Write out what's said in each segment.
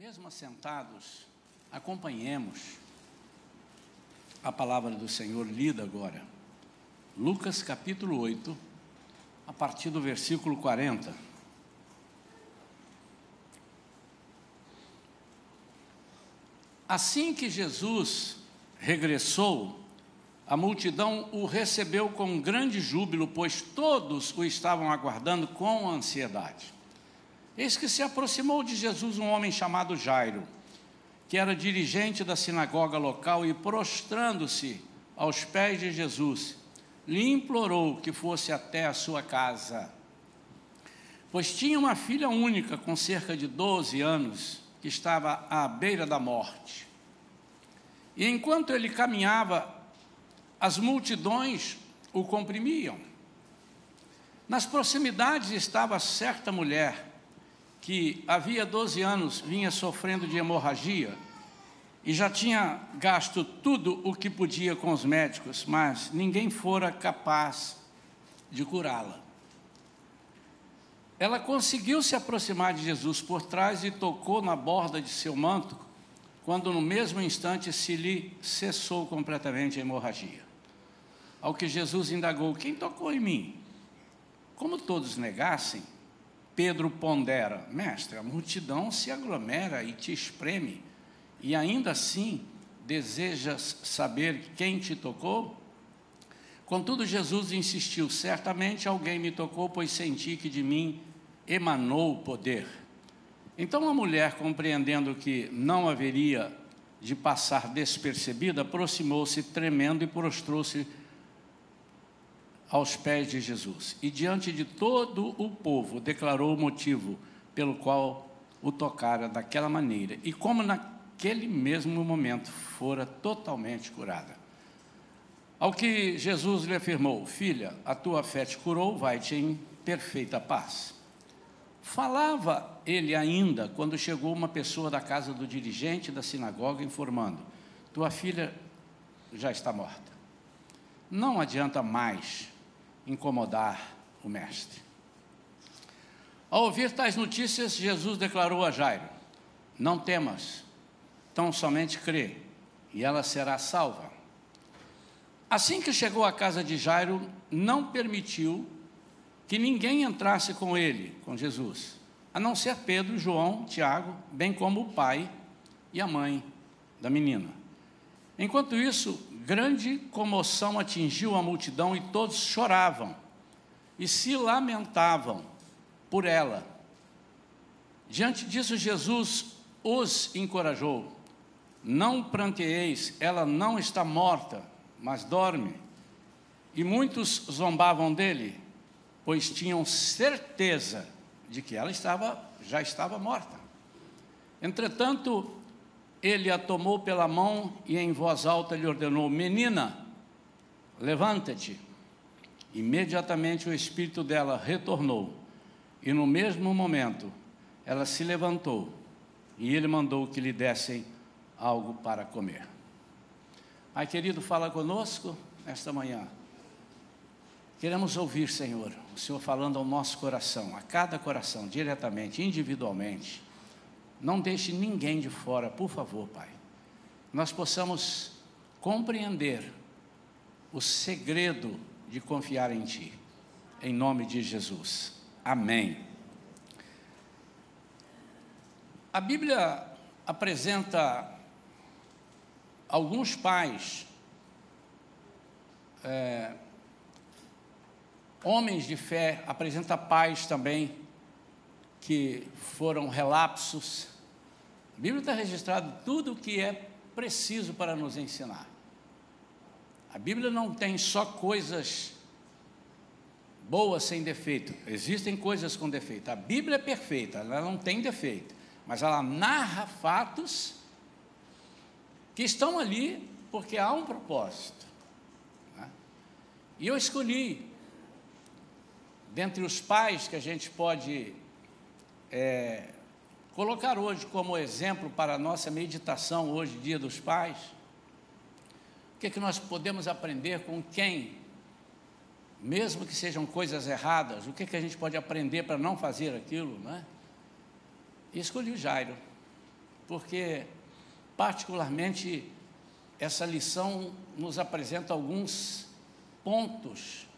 Mesmo assentados, acompanhemos a palavra do Senhor lida agora. Lucas capítulo 8, a partir do versículo 40. Assim que Jesus regressou, a multidão o recebeu com grande júbilo, pois todos o estavam aguardando com ansiedade. Eis que se aproximou de Jesus um homem chamado Jairo, que era dirigente da sinagoga local, e prostrando-se aos pés de Jesus, lhe implorou que fosse até a sua casa. Pois tinha uma filha única, com cerca de 12 anos, que estava à beira da morte. E enquanto ele caminhava, as multidões o comprimiam. Nas proximidades estava certa mulher que havia 12 anos vinha sofrendo de hemorragia e já tinha gasto tudo o que podia com os médicos, mas ninguém fora capaz de curá-la. Ela conseguiu se aproximar de Jesus por trás e tocou na borda de seu manto, quando no mesmo instante se lhe cessou completamente a hemorragia. Ao que Jesus indagou: Quem tocou em mim? Como todos negassem, Pedro pondera: Mestre, a multidão se aglomera e te espreme, e ainda assim desejas saber quem te tocou? Contudo, Jesus insistiu: Certamente alguém me tocou, pois senti que de mim emanou o poder. Então a mulher, compreendendo que não haveria de passar despercebida, aproximou-se tremendo e prostrou-se aos pés de Jesus e diante de todo o povo declarou o motivo pelo qual o tocara daquela maneira e como naquele mesmo momento fora totalmente curada. Ao que Jesus lhe afirmou: Filha, a tua fé te curou, vai-te em perfeita paz. Falava ele ainda quando chegou uma pessoa da casa do dirigente da sinagoga informando: Tua filha já está morta. Não adianta mais incomodar o Mestre. Ao ouvir tais notícias, Jesus declarou a Jairo: Não temas, tão somente crê, e ela será salva. Assim que chegou à casa de Jairo, não permitiu que ninguém entrasse com ele, com Jesus, a não ser Pedro, João, Tiago, bem como o pai e a mãe da menina. Enquanto isso, grande comoção atingiu a multidão e todos choravam e se lamentavam por ela. Diante disso, Jesus os encorajou: Não pranteeis, ela não está morta, mas dorme. E muitos zombavam dele, pois tinham certeza de que ela estava já estava morta. Entretanto, ele a tomou pela mão e em voz alta lhe ordenou: Menina, levanta-te. Imediatamente o espírito dela retornou, e no mesmo momento ela se levantou, e ele mandou que lhe dessem algo para comer. Ai, querido, fala conosco esta manhã. Queremos ouvir, Senhor, o Senhor falando ao nosso coração, a cada coração, diretamente, individualmente não deixe ninguém de fora, por favor, Pai. Nós possamos compreender o segredo de confiar em Ti. Em nome de Jesus. Amém. A Bíblia apresenta alguns pais, é, homens de fé, apresenta pais também que foram relapsos. A Bíblia está registrado tudo o que é preciso para nos ensinar. A Bíblia não tem só coisas boas sem defeito. Existem coisas com defeito. A Bíblia é perfeita, ela não tem defeito. Mas ela narra fatos que estão ali porque há um propósito. Né? E eu escolhi, dentre os pais que a gente pode é, colocar hoje como exemplo para a nossa meditação, hoje, Dia dos Pais, o que, é que nós podemos aprender com quem, mesmo que sejam coisas erradas, o que, é que a gente pode aprender para não fazer aquilo, né? E escolhi o Jairo. porque, particularmente, essa lição nos apresenta alguns pontos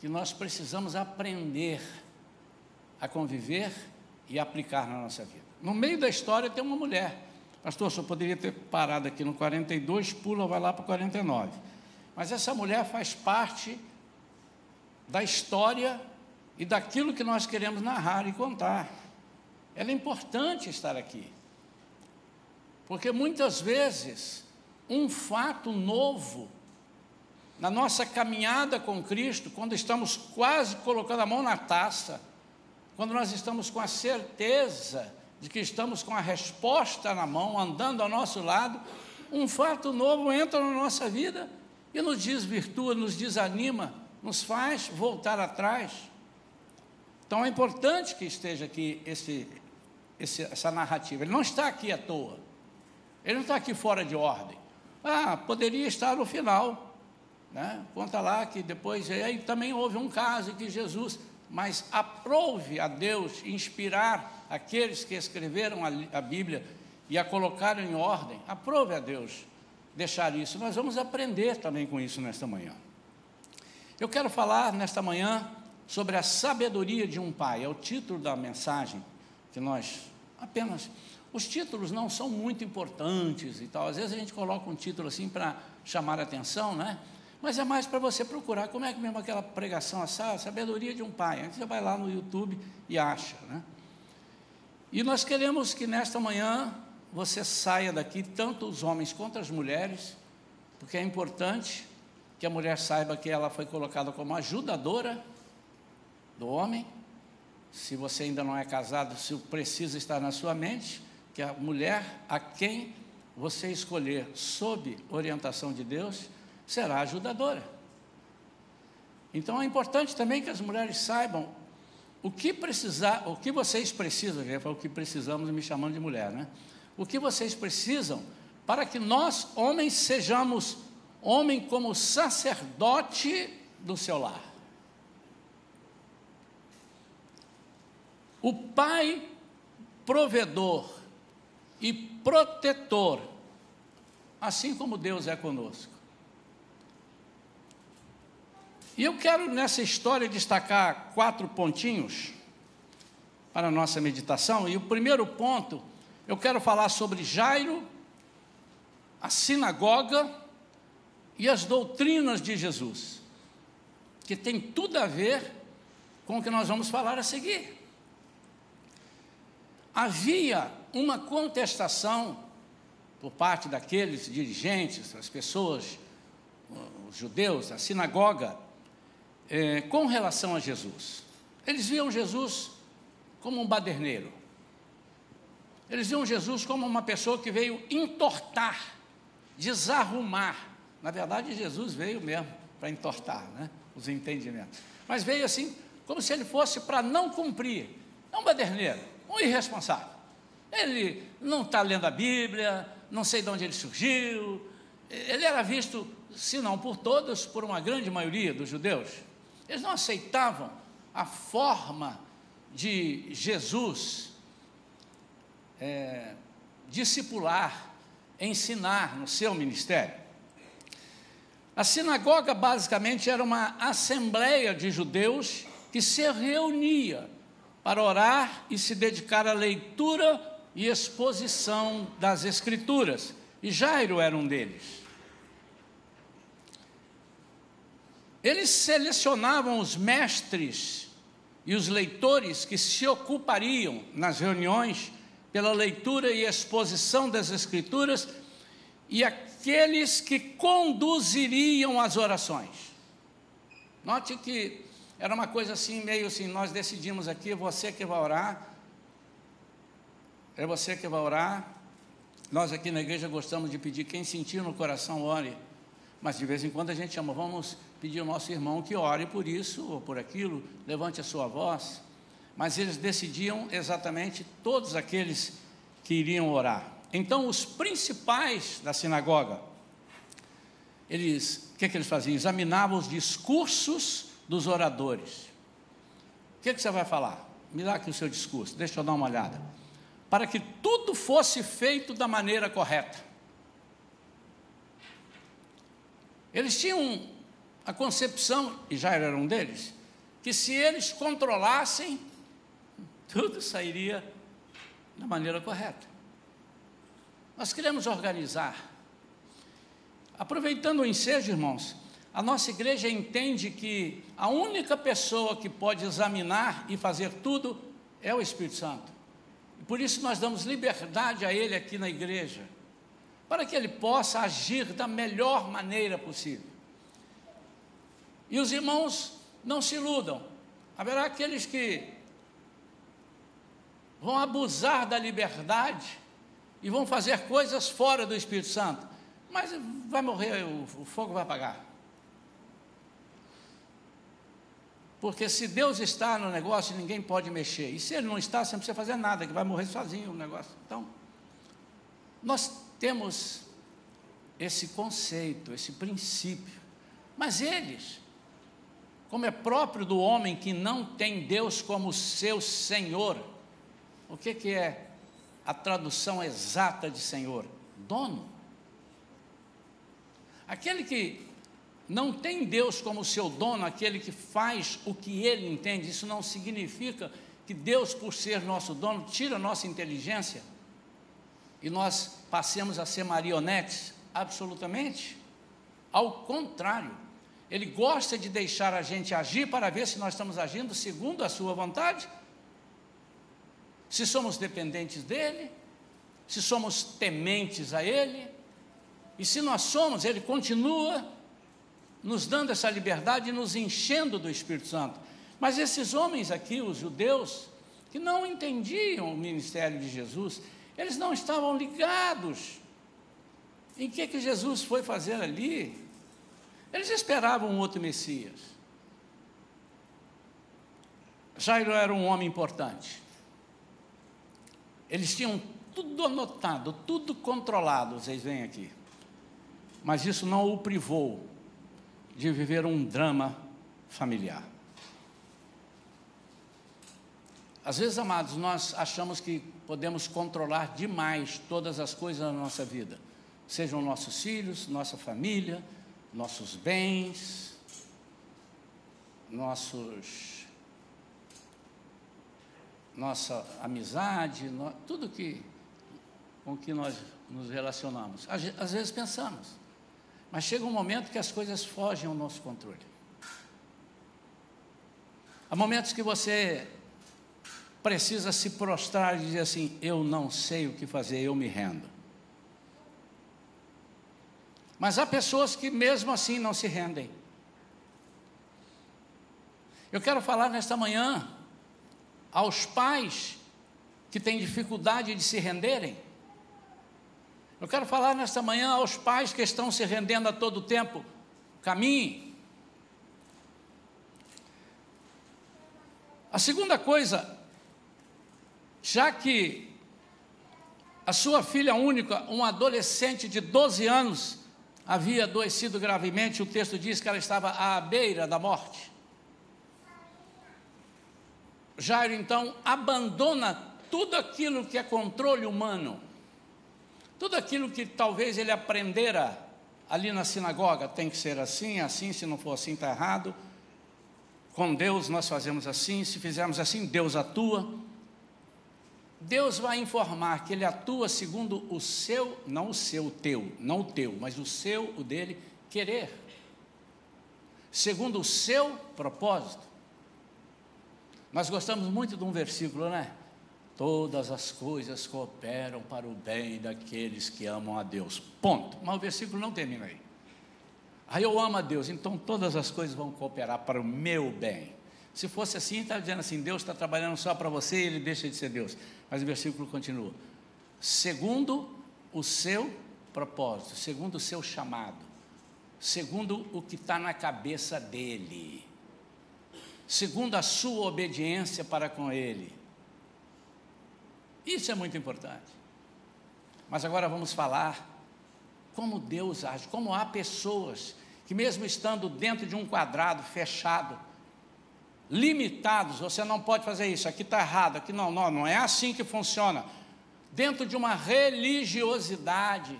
que nós precisamos aprender a conviver e aplicar na nossa vida. No meio da história tem uma mulher. Pastor, só poderia ter parado aqui no 42, pula, vai lá para o 49. Mas essa mulher faz parte da história e daquilo que nós queremos narrar e contar. Ela é importante estar aqui. Porque muitas vezes um fato novo na nossa caminhada com Cristo, quando estamos quase colocando a mão na taça, quando nós estamos com a certeza de que estamos com a resposta na mão, andando ao nosso lado, um fato novo entra na nossa vida e nos desvirtua, nos desanima, nos faz voltar atrás. Então é importante que esteja aqui esse, esse, essa narrativa. Ele não está aqui à toa. Ele não está aqui fora de ordem. Ah, poderia estar no final. Né? Conta lá que depois. Aí também houve um caso em que Jesus. Mas aprove a Deus inspirar aqueles que escreveram a, Bíblia e a colocaram em ordem. Aprove a Deus deixar isso. Nós vamos aprender também com isso nesta manhã. Eu quero falar nesta manhã sobre a sabedoria de um pai. É o título da mensagem que nós apenas. Os títulos não são muito importantes e tal. Às vezes a gente coloca um título assim para chamar a atenção, né? Mas é mais para você procurar como é que mesmo aquela pregação, a sabedoria de um pai. Você vai lá no YouTube e acha, né? E nós queremos que nesta manhã você saia daqui, tanto os homens quanto as mulheres, porque é importante que a mulher saiba que ela foi colocada como ajudadora do homem. Se você ainda não é casado, isso precisa estar na sua mente, que a mulher a quem você escolher sob orientação de Deus será ajudadora. Então é importante também que as mulheres saibam o que precisar, o que vocês precisam, já o que precisamos me chamando de mulher, né? O que vocês precisam para que nós, homens, sejamos homem como sacerdote do seu lar. O pai provedor e protetor, assim como Deus é conosco. E eu quero nessa história destacar quatro pontinhos para a nossa meditação. E o primeiro ponto, eu quero falar sobre Jairo, a sinagoga e as doutrinas de Jesus, que tem tudo a ver com o que nós vamos falar a seguir havia uma contestação por parte daqueles dirigentes, as pessoas, os judeus, a sinagoga, eh, com relação a Jesus. Eles viam Jesus como um baderneiro. Eles viam Jesus como uma pessoa que veio entortar, desarrumar. Na verdade, Jesus veio mesmo para entortar né, os entendimentos. Mas veio assim, como se ele fosse para não cumprir. É um baderneiro um irresponsável. Ele não está lendo a Bíblia, não sei de onde ele surgiu. Ele era visto, se não por todos, por uma grande maioria dos judeus. Eles não aceitavam a forma de Jesus é, discipular, ensinar no seu ministério. A sinagoga basicamente era uma assembleia de judeus que se reunia para orar e se dedicar à leitura e exposição das Escrituras. E Jairo era um deles. Eles selecionavam os mestres e os leitores que se ocupariam nas reuniões pela leitura e exposição das Escrituras e aqueles que conduziriam as orações. Note que era uma coisa assim, meio assim, nós decidimos aqui, você que vai orar, é você que vai orar. Nós aqui na igreja gostamos de pedir, quem sentir no coração, ore. Mas de vez em quando a gente chama, vamos pedir ao nosso irmão que ore por isso ou por aquilo, levante a sua voz. Mas eles decidiam exatamente todos aqueles que iriam orar. Então, os principais da sinagoga, eles, o que, que eles faziam? Examinavam os discursos dos oradores. O que, que você vai falar? Me dá aqui o seu discurso, deixa eu dar uma olhada. para que tudo fosse feito da maneira correta. Eles tinham a concepção, e já era um deles, que se eles controlassem, tudo sairia da maneira correta. Nós queremos organizar. Aproveitando o ensejo, irmãos, a nossa igreja entende que a única pessoa que pode examinar e fazer tudo é o Espírito Santo. E por isso nós damos liberdade a Ele aqui na igreja, para que Ele possa agir da melhor maneira possível. E os irmãos não se iludam, haverá aqueles que vão abusar da liberdade e vão fazer coisas fora do Espírito Santo, mas vai morrer, o, fogo vai apagar. Porque se Deus está no negócio, ninguém pode mexer. E se Ele não está, você não precisa fazer nada, que vai morrer sozinho o negócio. Então, nós temos esse conceito, esse princípio. Mas eles, como é próprio do homem que não tem Deus como seu Senhor, o que, que é a tradução exata de Senhor? Dono. Aquele que não tem Deus como seu dono, aquele que faz o que ele entende. Isso não significa que Deus, por ser nosso dono, tira nossa inteligência e nós passemos a ser marionetes. Absolutamente. Ao contrário, ele gosta de deixar a gente agir para ver se nós estamos agindo segundo a sua vontade, se somos dependentes dele, se somos tementes a ele, e se nós somos, ele continua nos dando essa liberdade e nos enchendo do Espírito Santo. Mas esses homens aqui, os judeus, que não entendiam o ministério de Jesus, eles não estavam ligados em que que Jesus foi fazer ali. Eles esperavam um outro Messias. Jairo era um homem importante. Eles tinham tudo anotado, tudo controlado, vocês veem aqui. Mas isso não o privou de viver um drama familiar. Às vezes, amados, nós achamos que podemos controlar demais todas as coisas da nossa vida, sejam nossos filhos, nossa família, nossos bens, nossos, nossa amizade, tudo que com que nós nos relacionamos. Às vezes pensamos, mas chega um momento que as coisas fogem ao nosso controle. Há momentos que você precisa se prostrar e dizer assim: Eu não sei o que fazer, eu me rendo. Mas há pessoas que mesmo assim não se rendem. Eu quero falar nesta manhã aos pais que têm dificuldade de se renderem. Eu quero falar nesta manhã aos pais que estão se rendendo a todo tempo. Caminhe. A segunda coisa, já que a sua filha única, um adolescente de 12 anos, havia adoecido gravemente, o texto diz que ela estava à beira da morte. Jairo então abandona tudo aquilo que é controle humano tudo aquilo que talvez ele aprendera ali na sinagoga, tem que ser assim, assim, se não for assim está errado. Com Deus nós fazemos assim, se fizermos assim, Deus atua. Deus vai informar que ele atua segundo o seu, não o seu, o teu, não o teu, mas o seu, o dele, querer. Segundo o seu propósito. Nós gostamos muito de um versículo, né? Todas as coisas cooperam para o bem daqueles que amam a Deus. Ponto. Mas o versículo não termina aí. Aí eu amo a Deus, então todas as coisas vão cooperar para o meu bem. Se fosse assim, está dizendo assim: Deus está trabalhando só para você e ele deixa de ser Deus. Mas o versículo continua: segundo o seu propósito, segundo o seu chamado, segundo o que está na cabeça dele, segundo a sua obediência para com ele isso é muito importante. Mas agora vamos falar como Deus age, como há pessoas que, mesmo estando dentro de um quadrado fechado, limitados, você não pode fazer isso, aqui está errado, aqui não, não, não é assim que funciona. dentro de uma religiosidade.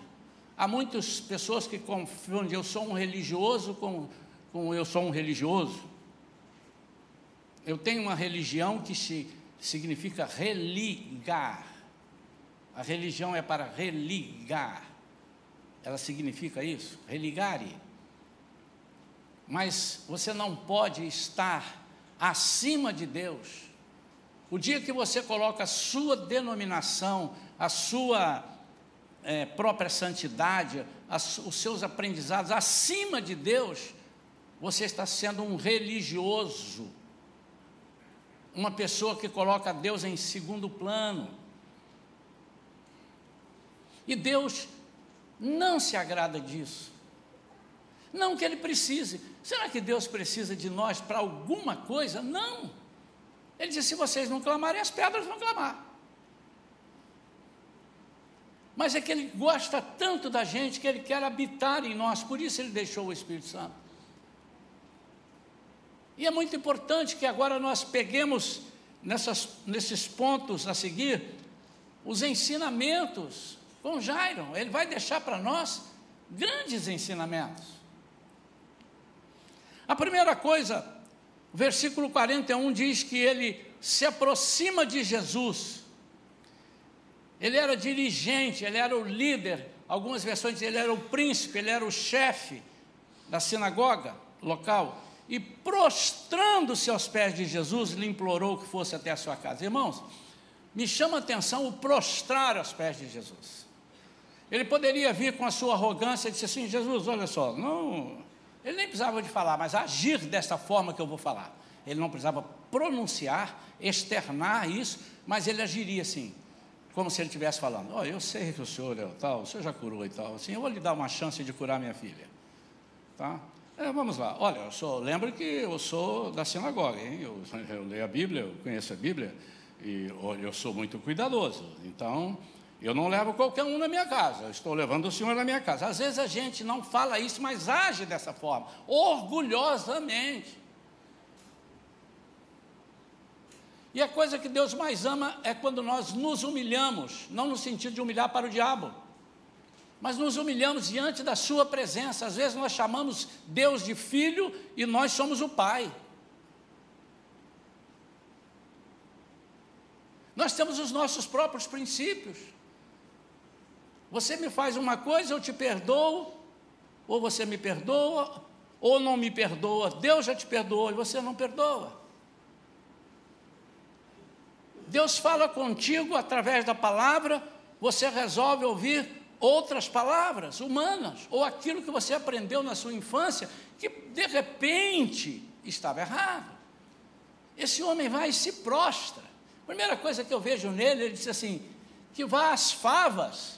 Há muitas pessoas que confundem eu sou um religioso com, com eu sou um religioso. Eu tenho uma religião que se, significa religar. A religião é para religar. Ela significa isso, religare. Mas você não pode estar acima de Deus. O dia que você coloca a sua denominação, a sua é, própria santidade, as, os seus aprendizados acima de Deus, você está sendo um religioso, uma pessoa que coloca Deus em segundo plano. E Deus não se agrada disso. Não que Ele precise. Será que Deus precisa de nós para alguma coisa? Não. Ele disse: se vocês não clamarem, as pedras vão clamar. Mas é que Ele gosta tanto da gente que Ele quer habitar em nós, por isso Ele deixou o Espírito Santo. E é muito importante que agora nós peguemos nessas, nesses pontos a seguir os ensinamentos com Jairo. Ele vai deixar para nós grandes ensinamentos. A primeira coisa, o versículo 41 diz que ele se aproxima de Jesus. Ele era dirigente, ele era o líder, algumas versões dizem ele era o príncipe, ele era o chefe da sinagoga local. E prostrando-se aos pés de Jesus, lhe implorou que fosse até a sua casa. Irmãos, me chama a atenção o prostrar aos pés de Jesus. Ele poderia vir com a sua arrogância e dizer assim: Jesus, olha só, não. Ele nem precisava de falar, mas agir dessa forma que eu vou falar. Ele não precisava pronunciar, externar isso, mas ele agiria assim, como se ele estivesse falando: Olha, eu sei que o senhor é tal, o senhor já curou e tal, assim, eu vou lhe dar uma chance de curar minha filha. Tá? É, vamos lá, olha, eu sou, lembro que eu sou da sinagoga, hein? Eu, eu leio a Bíblia, eu conheço a Bíblia, e eu sou muito cuidadoso, então eu não levo qualquer um na minha casa, eu estou levando o Senhor na minha casa. Às vezes a gente não fala isso, mas age dessa forma, orgulhosamente. E a coisa que Deus mais ama é quando nós nos humilhamos, não no sentido de humilhar para o diabo, mas nos humilhamos diante da Sua presença. Às vezes nós chamamos Deus de filho e nós somos o Pai. Nós temos os nossos próprios princípios. Você me faz uma coisa, eu te perdoo, ou você me perdoa, ou não me perdoa. Deus já te perdoou e você não perdoa. Deus fala contigo através da palavra, você resolve ouvir outras palavras humanas, ou aquilo que você aprendeu na sua infância, que de repente estava errado. Esse homem vai e se prostra. Primeira coisa que eu vejo nele, ele disse assim: que vá às favas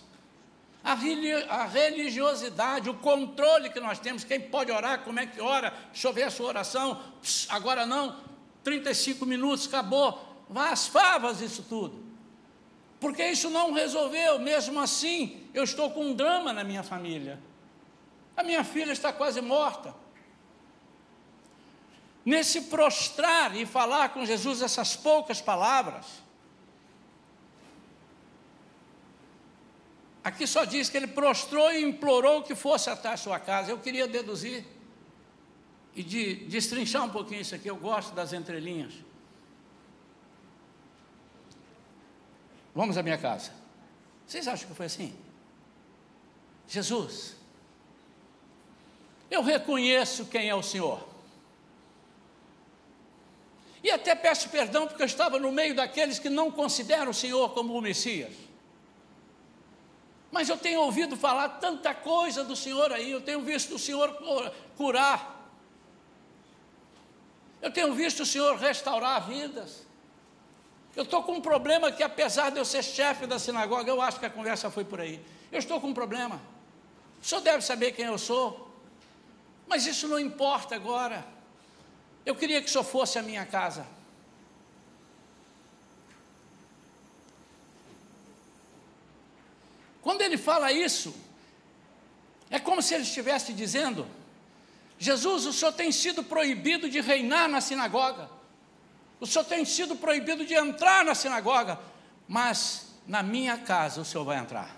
a religiosidade, o controle que nós temos, quem pode orar, como é que ora, deixa eu ver a sua oração, agora não, 35 minutos, acabou, vá às favas isso tudo. Porque isso não resolveu, mesmo assim, eu estou com um drama na minha família. A minha filha está quase morta. Nesse prostrar e falar com Jesus essas poucas palavras, Aqui só diz que ele prostrou e implorou que fosse até a sua casa. Eu queria deduzir e de destrinchar um pouquinho isso aqui. Eu gosto das entrelinhas. Vamos à minha casa. Vocês acham que foi assim? Jesus, eu reconheço quem é o Senhor. E até peço perdão porque eu estava no meio daqueles que não consideram o Senhor como o Messias. Mas eu tenho ouvido falar tanta coisa do Senhor aí, eu tenho visto o Senhor curar. Eu tenho visto o Senhor restaurar vidas. Eu estou com um problema que, apesar de eu ser chefe da sinagoga, eu acho que a conversa foi por aí. Eu estou com um problema. O senhor deve saber quem eu sou. Mas isso não importa agora. Eu queria que o senhor fosse à minha casa. Quando ele fala isso, é como se ele estivesse dizendo: Jesus, o senhor tem sido proibido de reinar na sinagoga, o senhor tem sido proibido de entrar na sinagoga, mas na minha casa o senhor vai entrar.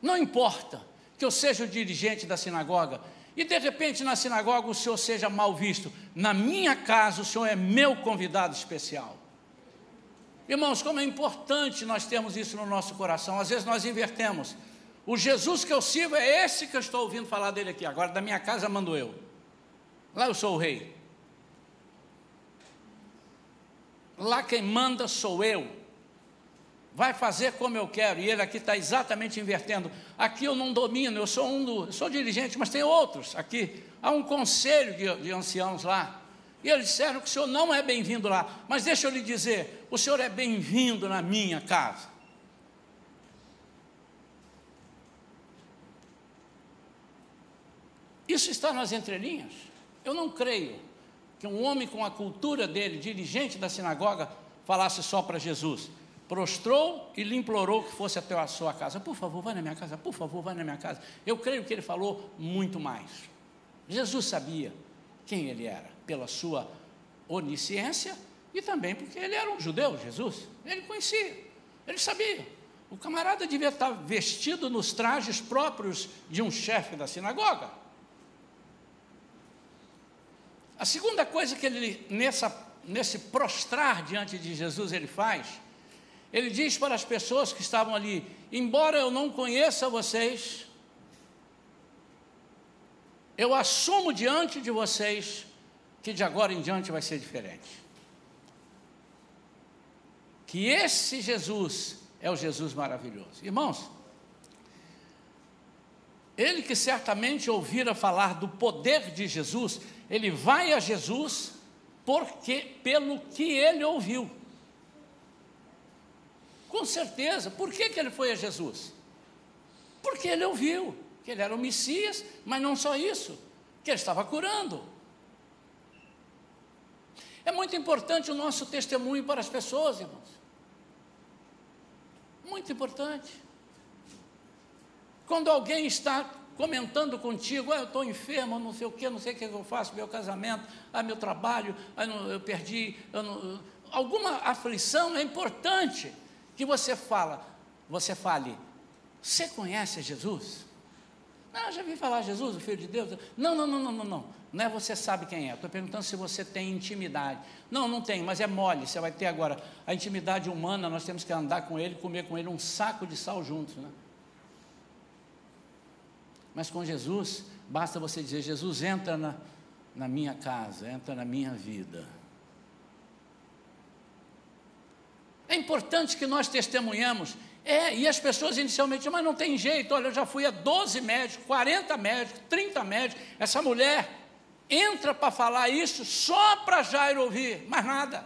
Não importa que eu seja o dirigente da sinagoga e de repente na sinagoga o senhor seja mal visto, na minha casa o senhor é meu convidado especial. Irmãos, como é importante nós termos isso no nosso coração. Às vezes nós invertemos. O Jesus que eu sirvo é esse que eu estou ouvindo falar dele aqui. Agora, da minha casa mando eu. Lá eu sou o rei. Lá quem manda sou eu. Vai fazer como eu quero. E ele aqui está exatamente invertendo. Aqui eu não domino, eu sou um do, sou dirigente, mas tem outros aqui. Há um conselho de, de anciãos lá. E eles disseram que o senhor não é bem-vindo lá. Mas deixa eu lhe dizer: o senhor é bem-vindo na minha casa. Isso está nas entrelinhas. Eu não creio que um homem com a cultura dele, dirigente da sinagoga, falasse só para Jesus. Prostrou e lhe implorou que fosse até a sua casa. Por favor, vai na minha casa, por favor, vai na minha casa. Eu creio que ele falou muito mais. Jesus sabia quem ele era, pela sua onisciência e também porque ele era um judeu, Jesus. Ele conhecia, ele sabia. O camarada devia estar vestido nos trajes próprios de um chefe da sinagoga. A segunda coisa que ele, nessa, nesse prostrar diante de Jesus, ele faz, ele diz para as pessoas que estavam ali: embora eu não conheça vocês, eu assumo diante de vocês que de agora em diante vai ser diferente. Que esse Jesus é o Jesus maravilhoso. Irmãos, ele que certamente ouvira falar do poder de Jesus, ele vai a Jesus porque pelo que ele ouviu. Com certeza. Por que, que ele foi a Jesus? Porque ele ouviu que ele era o Messias, mas não só isso, que ele estava curando. É muito importante o nosso testemunho para as pessoas, irmãos. Muito importante. Quando alguém está comentando contigo, ah, eu estou enfermo, não sei o que, não sei o que eu faço, meu casamento, ah, meu trabalho, ah, não, eu perdi, eu não, alguma aflição, é importante que você fala, você fale, você conhece Jesus? Não, já vi falar Jesus, o Filho de Deus. Não, não, não, não, não, não. Não é você sabe quem é. Estou perguntando se você tem intimidade. Não, não tem, mas é mole. Você vai ter agora a intimidade humana. Nós temos que andar com ele, comer com ele um saco de sal juntos, né? Mas com Jesus, basta você dizer: Jesus, entra na, na minha casa, entra na minha vida. É importante que nós testemunhamos. É, e as pessoas inicialmente, mas não tem jeito, olha, eu já fui a 12 médicos, 40 médicos, 30 médicos. Essa mulher entra para falar isso só para Jairo ouvir, mais nada.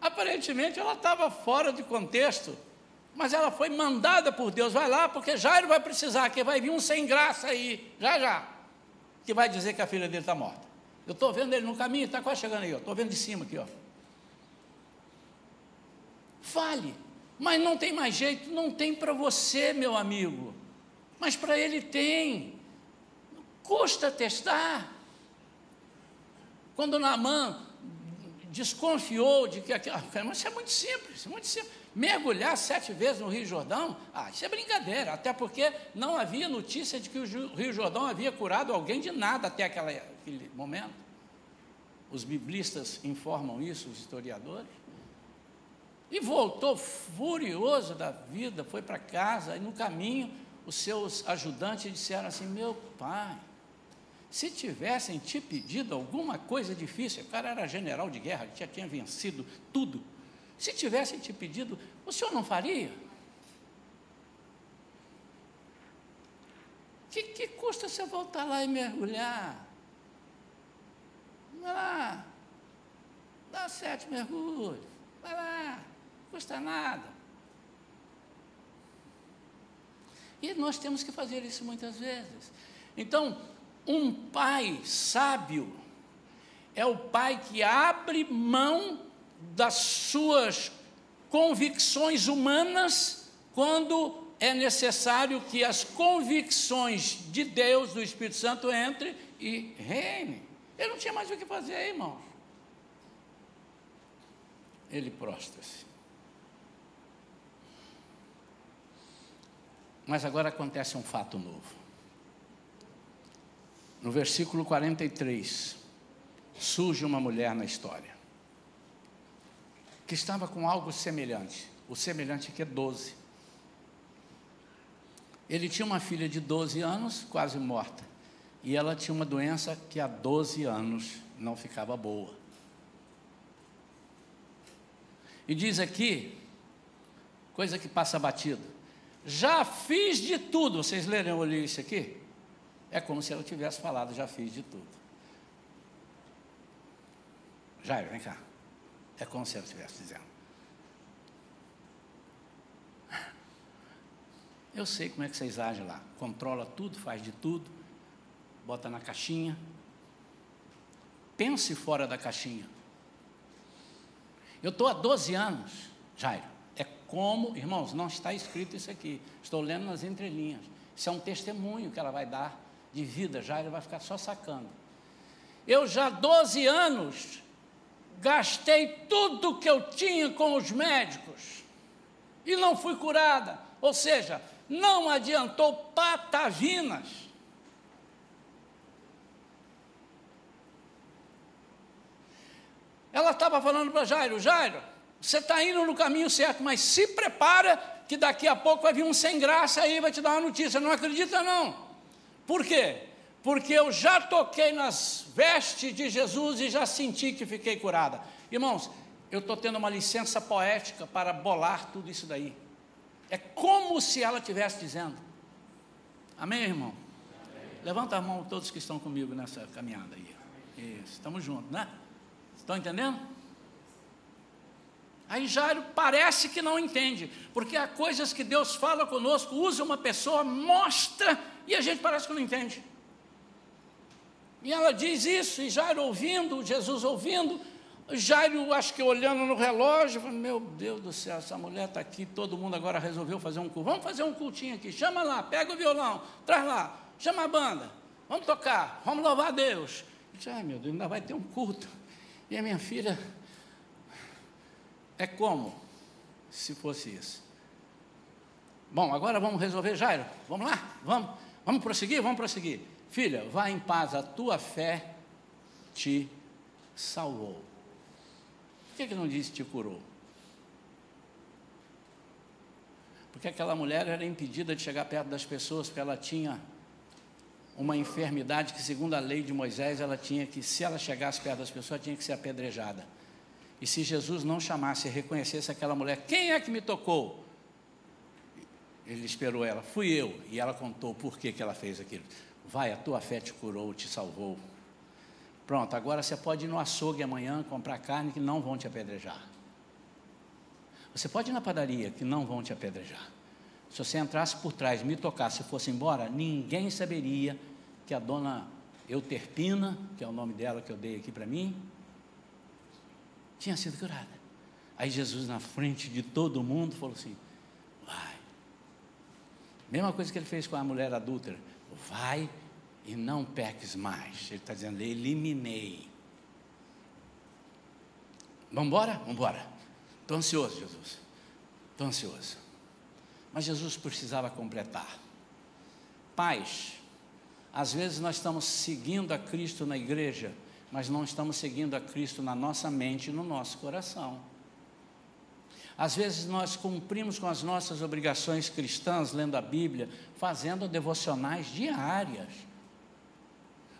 Aparentemente ela estava fora de contexto. Mas ela foi mandada por Deus, vai lá, porque Jairo vai precisar, que vai vir um sem graça aí, já já, que vai dizer que a filha dele está morta. Eu estou vendo ele no caminho, está quase chegando aí, estou vendo de cima aqui, ó. Fale, mas não tem mais jeito, não tem para você, meu amigo, mas para ele tem. Custa testar. Quando Naamã desconfiou de que aquilo, isso é muito simples, é muito simples mergulhar sete vezes no Rio Jordão, ah, isso é brincadeira, até porque não havia notícia de que o Rio Jordão havia curado alguém de nada até aquela, aquele momento. Os biblistas informam isso, os historiadores. E voltou furioso da vida, foi para casa, e no caminho os seus ajudantes disseram assim: Meu pai, se tivessem te pedido alguma coisa difícil, o cara era general de guerra, já tinha vencido tudo, se tivessem te pedido, o senhor não faria? Que, que custa você voltar lá e mergulhar? Vai lá, dá sete mergulhos, vai lá, custa nada. E nós temos que fazer isso muitas vezes. Então, um pai sábio é o pai que abre mão das suas convicções humanas quando é necessário que as convicções de Deus, do Espírito Santo, entre e reine. Ele não tinha mais o que fazer, irmãos. ele prostra-se. Mas agora acontece um fato novo. No versículo 43, surge uma mulher na história que estava com algo semelhante. O semelhante aqui é 12. Ele tinha uma filha de 12 anos, quase morta, e ela tinha uma doença que há 12 anos não ficava boa. E diz aqui, coisa que passa batido, já fiz de tudo. Vocês leram, li isso aqui? É como se ela tivesse falado, já fiz de tudo. Jair, vem cá. É como se ela estivesse dizendo. Eu sei como é que vocês agem lá. Controla tudo, faz de tudo, bota na caixinha. Pense fora da caixinha. Eu estou há 12 anos, Jairo. Como, irmãos, não está escrito isso aqui. Estou lendo nas entrelinhas. Isso é um testemunho que ela vai dar de vida. Jairo vai ficar só sacando. Eu já há 12 anos gastei tudo que eu tinha com os médicos e não fui curada. Ou seja, não adiantou patavinas. Ela estava falando para Jairo: Jairo, você está indo no caminho certo, mas se prepara que daqui a pouco vai vir um sem graça aí, vai te dar uma notícia. Não acredita, não. Por quê? Porque eu já toquei nas vestes de Jesus e já senti que fiquei curada. Irmãos, eu estou tendo uma licença poética para bolar tudo isso daí. É como se ela estivesse dizendo. Amém, irmão? Amém. Levanta a mão todos que estão comigo nessa caminhada aí. Isso, estamos juntos, né? Estão entendendo? Aí Jairo parece que não entende, porque há coisas que Deus fala conosco, usa uma pessoa, mostra, e a gente parece que não entende. E ela diz isso, e Jairo ouvindo, Jesus ouvindo, Jairo, acho que olhando no relógio, meu Deus do céu, essa mulher está aqui, todo mundo agora resolveu fazer um culto. Vamos fazer um cultinho aqui, chama lá, pega o violão, traz lá, chama a banda, vamos tocar, vamos louvar a Deus. Ai meu Deus, ainda vai ter um culto. E a minha filha, é como se fosse isso. Bom, agora vamos resolver, Jairo, vamos lá, vamos, vamos prosseguir, vamos prosseguir. Filha, vá em paz, a tua fé te salvou. Por que, que não disse te curou? Porque aquela mulher era impedida de chegar perto das pessoas, porque ela tinha uma enfermidade que, segundo a lei de Moisés, ela tinha que, se ela chegasse perto das pessoas, tinha que ser apedrejada. E se Jesus não chamasse e reconhecesse aquela mulher, quem é que me tocou? Ele esperou ela, fui eu. E ela contou por que, que ela fez aquilo. Vai, a tua fé te curou, te salvou. Pronto, agora você pode ir no açougue amanhã comprar carne que não vão te apedrejar. Você pode ir na padaria que não vão te apedrejar. Se você entrasse por trás, me tocasse e fosse embora, ninguém saberia que a dona Euterpina, que é o nome dela que eu dei aqui para mim, tinha sido curada. Aí Jesus, na frente de todo mundo, falou assim: vai. Mesma coisa que ele fez com a mulher adúltera: vai e não peques mais. Ele está dizendo: eliminei. Vamos embora? Vamos embora. Estou ansioso, Jesus. Estou ansioso. Mas Jesus precisava completar. Pais, às vezes nós estamos seguindo a Cristo na igreja, mas não estamos seguindo a Cristo na nossa mente e no nosso coração. Às vezes nós cumprimos com as nossas obrigações cristãs, lendo a Bíblia, fazendo devocionais diárias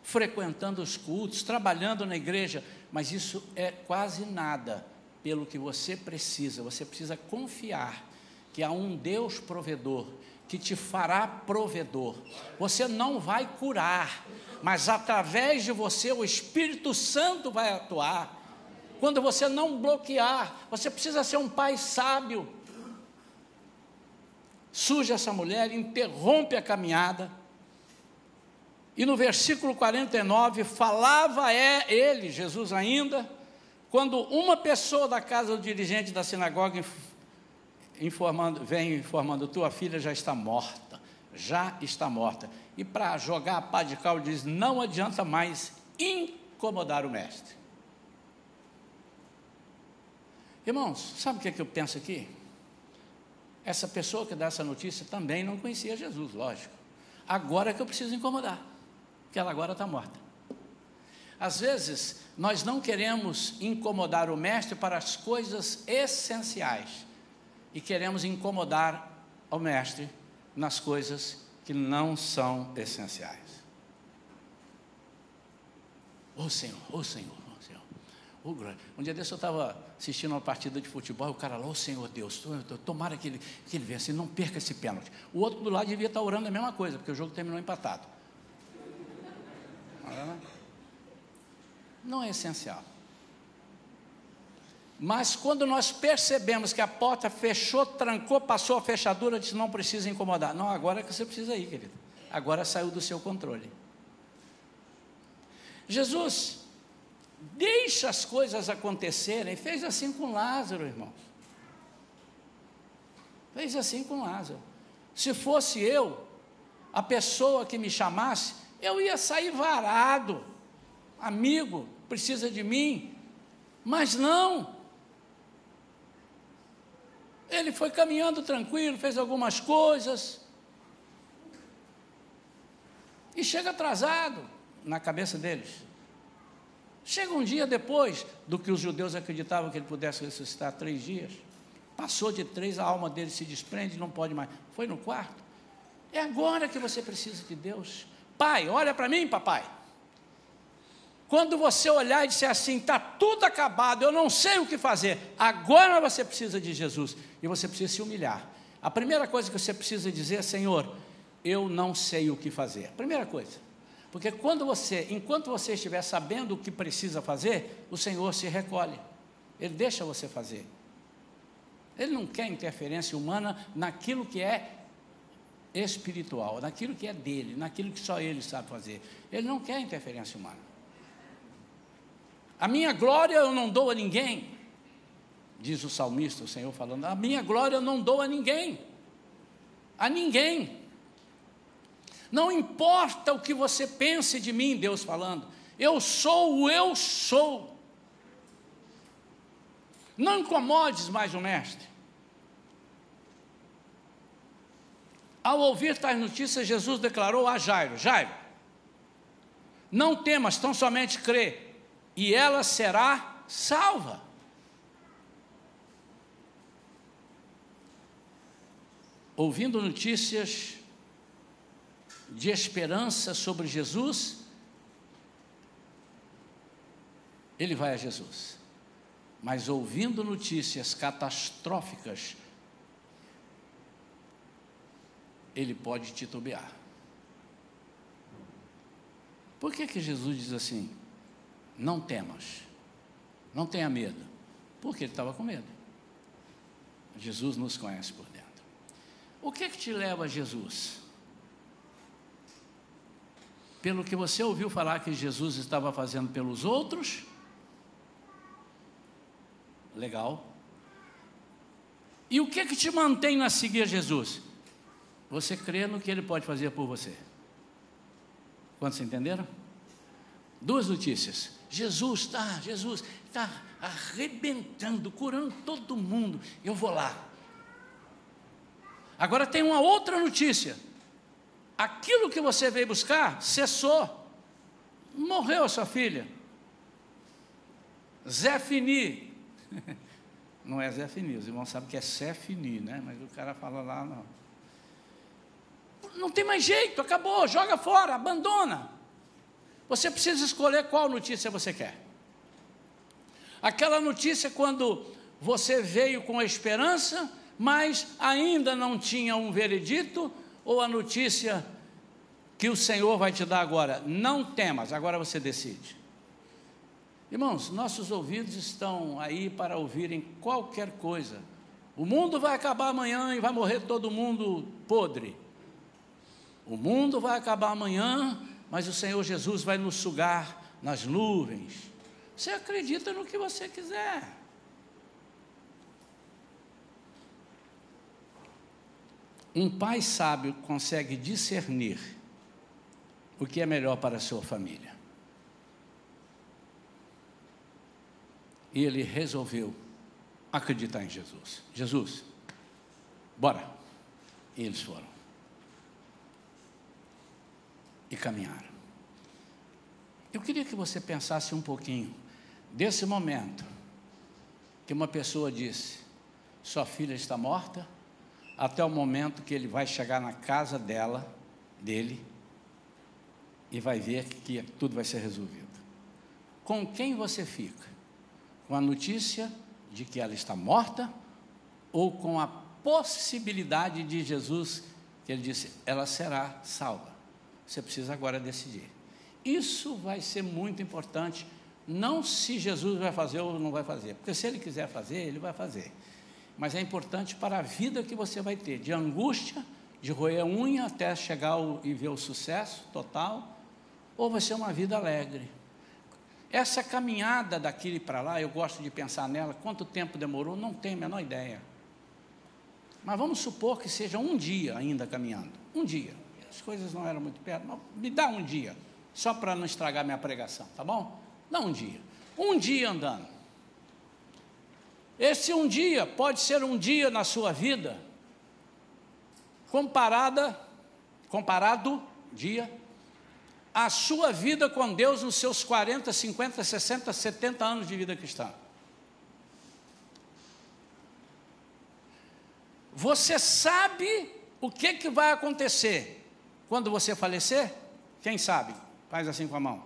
frequentando os cultos, trabalhando na igreja, mas isso é quase nada pelo que você precisa. Você precisa confiar que há um Deus provedor que te fará provedor. Você não vai curar, mas através de você o Espírito Santo vai atuar. Quando você não bloquear, você precisa ser um pai sábio. Suja essa mulher, interrompe a caminhada e no versículo 49, falava é ele, Jesus ainda, quando uma pessoa da casa do dirigente da sinagoga informando, vem informando, tua filha já está morta, já está morta. E para jogar a pá de cal, diz, não adianta mais incomodar o mestre. Irmãos, sabe o que, é que eu penso aqui? Essa pessoa que dá essa notícia também não conhecia Jesus, lógico. Agora é que eu preciso incomodar, porque ela agora está morta. Às vezes, nós não queremos incomodar o Mestre para as coisas essenciais e queremos incomodar o Mestre nas coisas que não são essenciais. Ô oh, Senhor, ô oh, Senhor, ô oh, Senhor. Oh. Um dia desse eu estava assistindo uma partida de futebol e o cara lá, ô Senhor Deus, tomara que ele, que ele e não perca esse pênalti. O outro do lado devia estar orando a mesma coisa, porque o jogo terminou empatado. não é essencial. Mas quando nós percebemos que a porta fechou, trancou, passou a fechadura, disse: não precisa incomodar. Não, agora é que você precisa ir, querido. Agora saiu do seu controle. Jesus deixa as coisas acontecerem. Fez assim com Lázaro, irmãos. Fez assim com Lázaro. Se fosse eu, a pessoa que me chamasse, eu ia sair varado amigo, precisa de mim. Mas não. Ele foi caminhando tranquilo, fez algumas coisas. E chega atrasado na cabeça deles. Chega um dia depois do que os judeus acreditavam que ele pudesse ressuscitar três dias. Passou de três, a alma dele se desprende, não pode mais. Foi no quarto. É agora que você precisa de Deus. Pai, olha para mim, papai. Quando você olhar e disser assim, está tudo acabado, eu não sei o que fazer, agora você precisa de Jesus e você precisa se humilhar. A primeira coisa que você precisa dizer é: Senhor, eu não sei o que fazer. Primeira coisa. Porque quando você, enquanto você estiver sabendo o que precisa fazer, o Senhor se recolhe. Ele deixa você fazer. Ele não quer interferência humana naquilo que é espiritual, naquilo que é dele, naquilo que só ele sabe fazer. Ele não quer interferência humana. A minha glória eu não dou a ninguém, diz o salmista, o Senhor falando. A minha glória eu não dou a ninguém, a ninguém. Não importa o que você pense de mim, Deus falando, eu sou o eu sou. Não incomodes mais o Mestre. Ao ouvir tais notícias, Jesus declarou a Jairo: Jairo, não temas, tão somente crê e ela será salva. Ouvindo notícias de esperança sobre Jesus, ele vai a Jesus. Mas ouvindo notícias catastróficas, ele pode titubear. Por que que Jesus diz assim? Não temas, não tenha medo, porque ele estava com medo. Jesus nos conhece por dentro. O que, que te leva a Jesus? Pelo que você ouviu falar que Jesus estava fazendo pelos outros? Legal. E o que que te mantém a seguir Jesus? Você crê no que ele pode fazer por você. Quantos entenderam? Duas notícias. Jesus está, Jesus está arrebentando, curando todo mundo. Eu vou lá. Agora tem uma outra notícia. Aquilo que você veio buscar cessou. Morreu a sua filha. Zé Fini. Não é Zé Fini, os irmãos sabem que é Zé Fini, né? Mas o cara fala lá, não. Não tem mais jeito, acabou, joga fora, abandona. Você precisa escolher qual notícia você quer. Aquela notícia quando você veio com a esperança, mas ainda não tinha um veredito, ou a notícia que o Senhor vai te dar agora, não temas, agora você decide. Irmãos, nossos ouvidos estão aí para ouvirem qualquer coisa. O mundo vai acabar amanhã e vai morrer todo mundo podre. O mundo vai acabar amanhã mas o Senhor Jesus vai nos sugar nas nuvens. Você acredita no que você quiser. Um pai sábio consegue discernir o que é melhor para a sua família. E ele resolveu acreditar em Jesus. Jesus, bora. E eles foram. E caminharam. Eu queria que você pensasse um pouquinho desse momento que uma pessoa disse: Sua filha está morta, até o momento que ele vai chegar na casa dela, dele, e vai ver que tudo vai ser resolvido. Com quem você fica? Com a notícia de que ela está morta ou com a possibilidade de Jesus, que ele disse, ela será salva? Você precisa agora decidir. Isso vai ser muito importante, não se Jesus vai fazer ou não vai fazer, porque se ele quiser fazer, ele vai fazer. Mas é importante para a vida que você vai ter, de angústia, de roer unha até chegar e ver o sucesso total, ou vai ser uma vida alegre. Essa caminhada daqui para lá, eu gosto de pensar nela, quanto tempo demorou, não tenho a menor ideia. Mas vamos supor que seja um dia ainda caminhando. Um dia. As coisas não eram muito perto, mas me dá um dia, só para não estragar minha pregação, tá bom? Dá um dia. Um dia andando. Esse um dia pode ser um dia na sua vida comparada, comparado dia a sua vida com Deus nos seus 40, 50, 60, 70 anos de vida cristã. Você sabe o que, que vai acontecer quando você falecer? Quem sabe? Faz assim com a mão.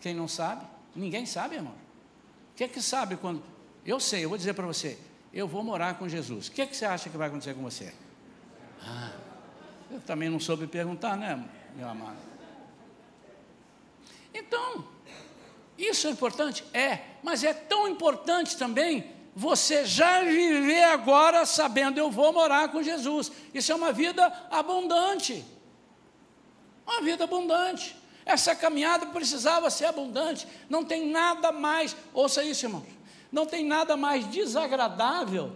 Quem não sabe? Ninguém sabe, irmão. O que, que sabe quando. Eu sei, eu vou dizer para você. Eu vou morar com Jesus. O que, que você acha que vai acontecer com você? Ah, eu também não soube perguntar, né, meu amado? Então, isso é importante? É, mas é tão importante também você já viver agora sabendo eu vou morar com Jesus. Isso é uma vida abundante. Uma vida abundante. Essa caminhada precisava ser abundante. Não tem nada mais, ouça isso, irmãos. Não tem nada mais desagradável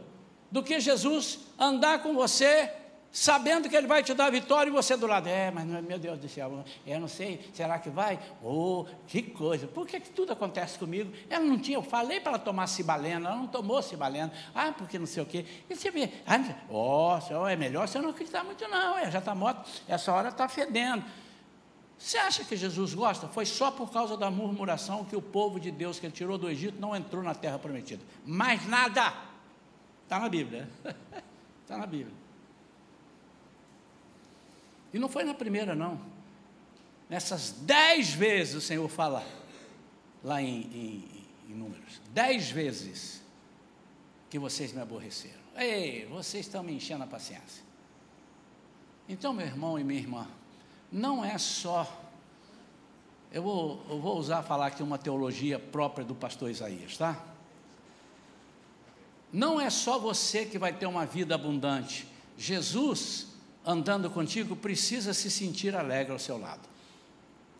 do que Jesus andar com você sabendo que Ele vai te dar a vitória e você do lado, é, mas meu Deus do céu, eu não sei, será que vai? Oh, que coisa, por que, que tudo acontece comigo? Ela não tinha, eu falei para ela tomar cibalena, ela não tomou cibalena, ah, porque não sei o quê, e você vê, ah, oh, é melhor você não acreditar muito não, é, já está morto, essa hora está fedendo. Você acha que Jesus gosta? Foi só por causa da murmuração que o povo de Deus que ele tirou do Egito não entrou na terra prometida. Mais nada. Está na Bíblia. Está na Bíblia. E não foi na primeira, não. Nessas dez vezes o Senhor fala, lá em, em, em Números, dez vezes que vocês me aborreceram. Ei, vocês estão me enchendo a paciência. Então, meu irmão e minha irmã, não é só. Eu vou, eu vou usar falar aqui uma teologia própria do pastor Isaías, tá? Não é só você que vai ter uma vida abundante. Jesus andando contigo precisa se sentir alegre ao seu lado.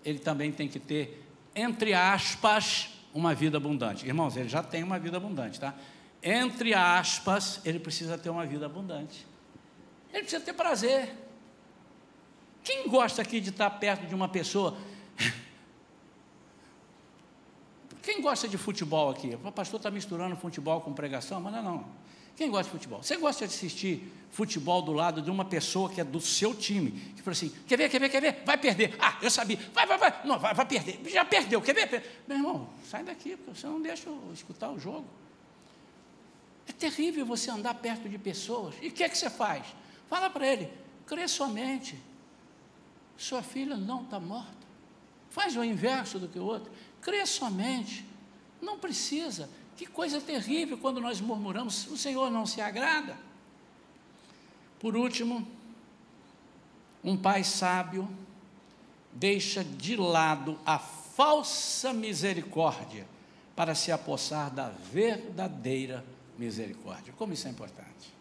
Ele também tem que ter, entre aspas, uma vida abundante. Irmãos, ele já tem uma vida abundante, tá? Entre aspas, ele precisa ter uma vida abundante. Ele precisa ter prazer. Quem gosta aqui de estar perto de uma pessoa? Quem gosta de futebol aqui? O pastor está misturando futebol com pregação, mas não, não. Quem gosta de futebol? Você gosta de assistir futebol do lado de uma pessoa que é do seu time, que fala assim: quer ver, quer ver, quer ver? Vai perder. Ah, eu sabia. Vai, vai, vai. Não, vai, vai perder. Já perdeu, quer ver? Meu irmão, sai daqui, porque você não deixa eu escutar o jogo. É terrível você andar perto de pessoas. E o que é que você faz? Fala para ele: crê somente. Sua filha não está morta. Faz o inverso do que o outro. Crê somente. Não precisa. Que coisa terrível quando nós murmuramos, o Senhor não se agrada. Por último, um pai sábio deixa de lado a falsa misericórdia para se apossar da verdadeira misericórdia. Como isso é importante.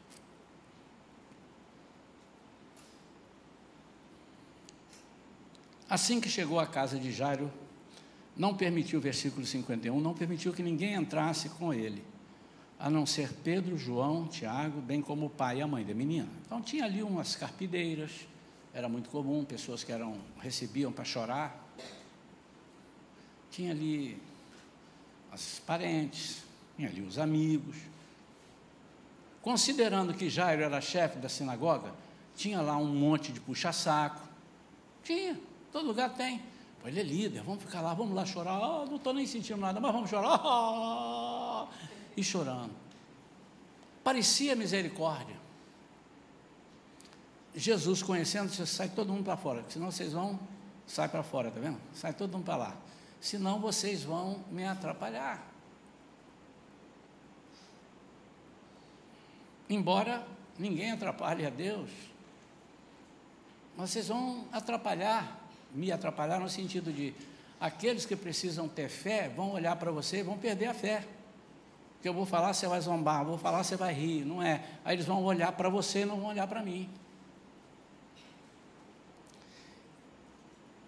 Assim que chegou à casa de Jairo, não permitiu, versículo 51, não permitiu que ninguém entrasse com ele, a não ser Pedro, João, Tiago, bem como o pai e a mãe da menina. Então tinha ali umas carpideiras, era muito comum, pessoas que eram recebiam para chorar. Tinha ali as parentes, tinha ali os amigos. Considerando que Jairo era chefe da sinagoga, tinha lá um monte de puxa-saco. Tinha, todo lugar tem. Ele é líder, vamos ficar lá, vamos lá chorar. Oh, não estou nem sentindo nada, mas vamos chorar. Oh, e chorando. Parecia misericórdia. Jesus conhecendo, disse, sai todo mundo para fora, senão vocês vão, sai para fora, tá vendo? Sai todo mundo para lá. Senão vocês vão me atrapalhar. Embora ninguém atrapalhe a Deus, mas vocês vão atrapalhar, me atrapalhar no sentido de aqueles que precisam ter fé vão olhar para você e vão perder a fé. Porque eu vou falar, você vai zombar, vou falar, você vai rir, não é? Aí eles vão olhar para você e não vão olhar para mim.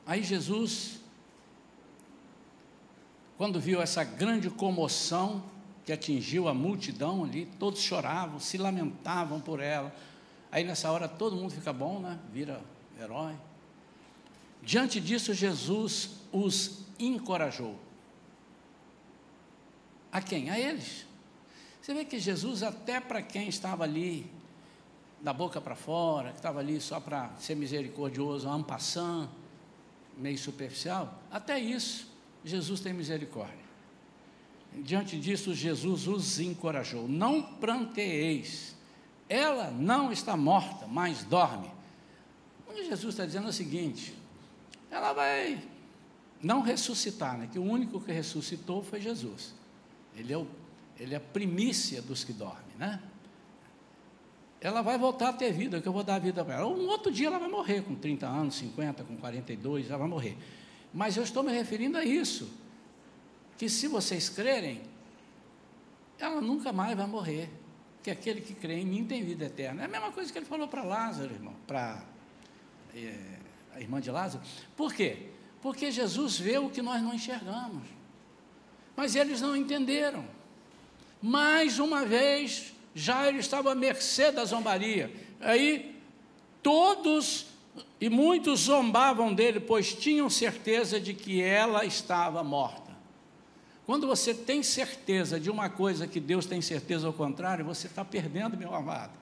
Aí Jesus, quando viu essa grande comoção que atingiu a multidão ali, todos choravam, se lamentavam por ela. Aí nessa hora todo mundo fica bom, né? Vira herói. Diante disso, Jesus os encorajou. A quem? A eles. Você vê que Jesus, até para quem estava ali, da boca para fora, que estava ali só para ser misericordioso, ampassando, meio superficial, até isso, Jesus tem misericórdia. Diante disso, Jesus os encorajou: Não pranteeis, ela não está morta, mas dorme. O Jesus está dizendo é o seguinte: ela vai não ressuscitar, né? que o único que ressuscitou foi Jesus. Ele é, o, ele é a primícia dos que dormem, né? ela vai voltar a ter vida, que eu vou dar vida para ela. Um outro dia ela vai morrer, com 30 anos, 50, com 42, ela vai morrer. Mas eu estou me referindo a isso, que se vocês crerem, ela nunca mais vai morrer, que aquele que crê em mim tem vida eterna. É a mesma coisa que ele falou para Lázaro, irmão, para é, a irmã de Lázaro. Por quê? Porque Jesus vê o que nós não enxergamos. Mas eles não entenderam. Mais uma vez, Jairo estava à mercê da zombaria. Aí todos e muitos zombavam dele, pois tinham certeza de que ela estava morta. Quando você tem certeza de uma coisa que Deus tem certeza ao contrário, você está perdendo, meu amado.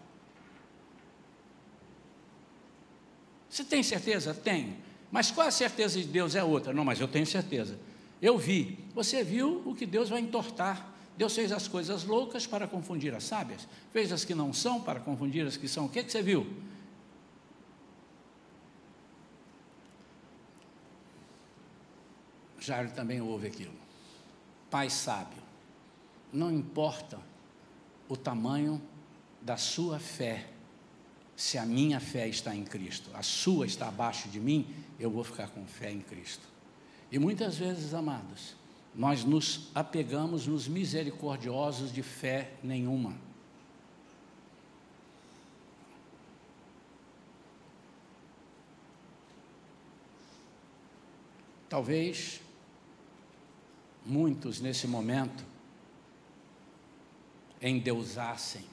Você tem certeza? Tem. Mas qual a certeza de Deus é outra? Não, mas eu tenho certeza. Eu vi. Você viu o que Deus vai entortar. Deus fez as coisas loucas para confundir as sábias, fez as que não são para confundir as que são. O que, que você viu? Jairo também ouve aquilo. Pai sábio, não importa o tamanho da sua fé, se a minha fé está em Cristo, a sua está abaixo de mim, eu vou ficar com fé em Cristo. E muitas vezes, amados, nós nos apegamos nos misericordiosos de fé nenhuma. Talvez muitos nesse momento endeusassem,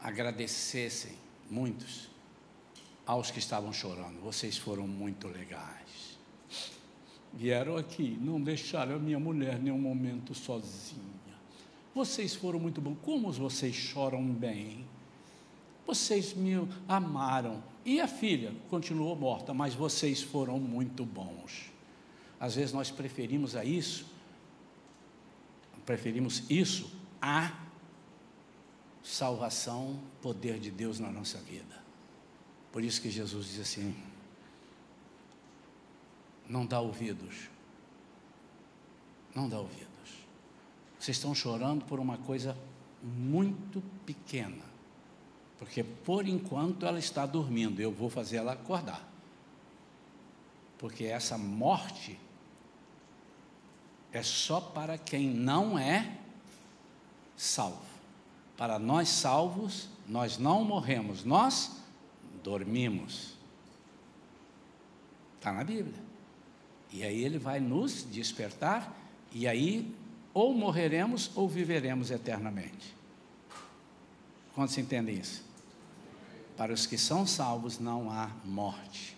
agradecessem, muitos, aos que estavam chorando. Vocês foram muito legais vieram aqui, não deixaram a minha mulher nenhum momento sozinha. Vocês foram muito bons. Como vocês choram bem. Vocês me amaram. E a filha continuou morta, mas vocês foram muito bons. Às vezes nós preferimos a isso, preferimos isso a salvação, poder de Deus na nossa vida. Por isso que Jesus diz assim: não dá ouvidos. Não dá ouvidos. Vocês estão chorando por uma coisa muito pequena. Porque por enquanto ela está dormindo, eu vou fazer ela acordar. Porque essa morte é só para quem não é salvo. Para nós salvos, nós não morremos, nós dormimos. Está na Bíblia. E aí ele vai nos despertar, e aí ou morreremos ou viveremos eternamente. Quantos entendem isso? Para os que são salvos não há morte.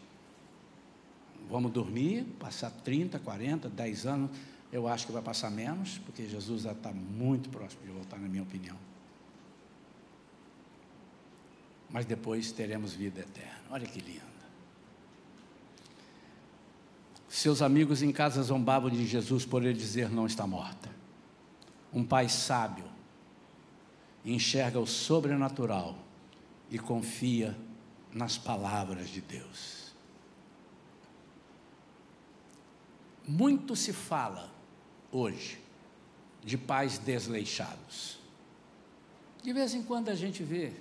Vamos dormir, passar 30, 40, 10 anos. Eu acho que vai passar menos, porque Jesus já está muito próximo de voltar, na minha opinião. Mas depois teremos vida eterna. Olha que lindo. Seus amigos em casa zombavam de Jesus por ele dizer não está morta. Um pai sábio enxerga o sobrenatural e confia nas palavras de Deus. Muito se fala hoje de pais desleixados. De vez em quando a gente vê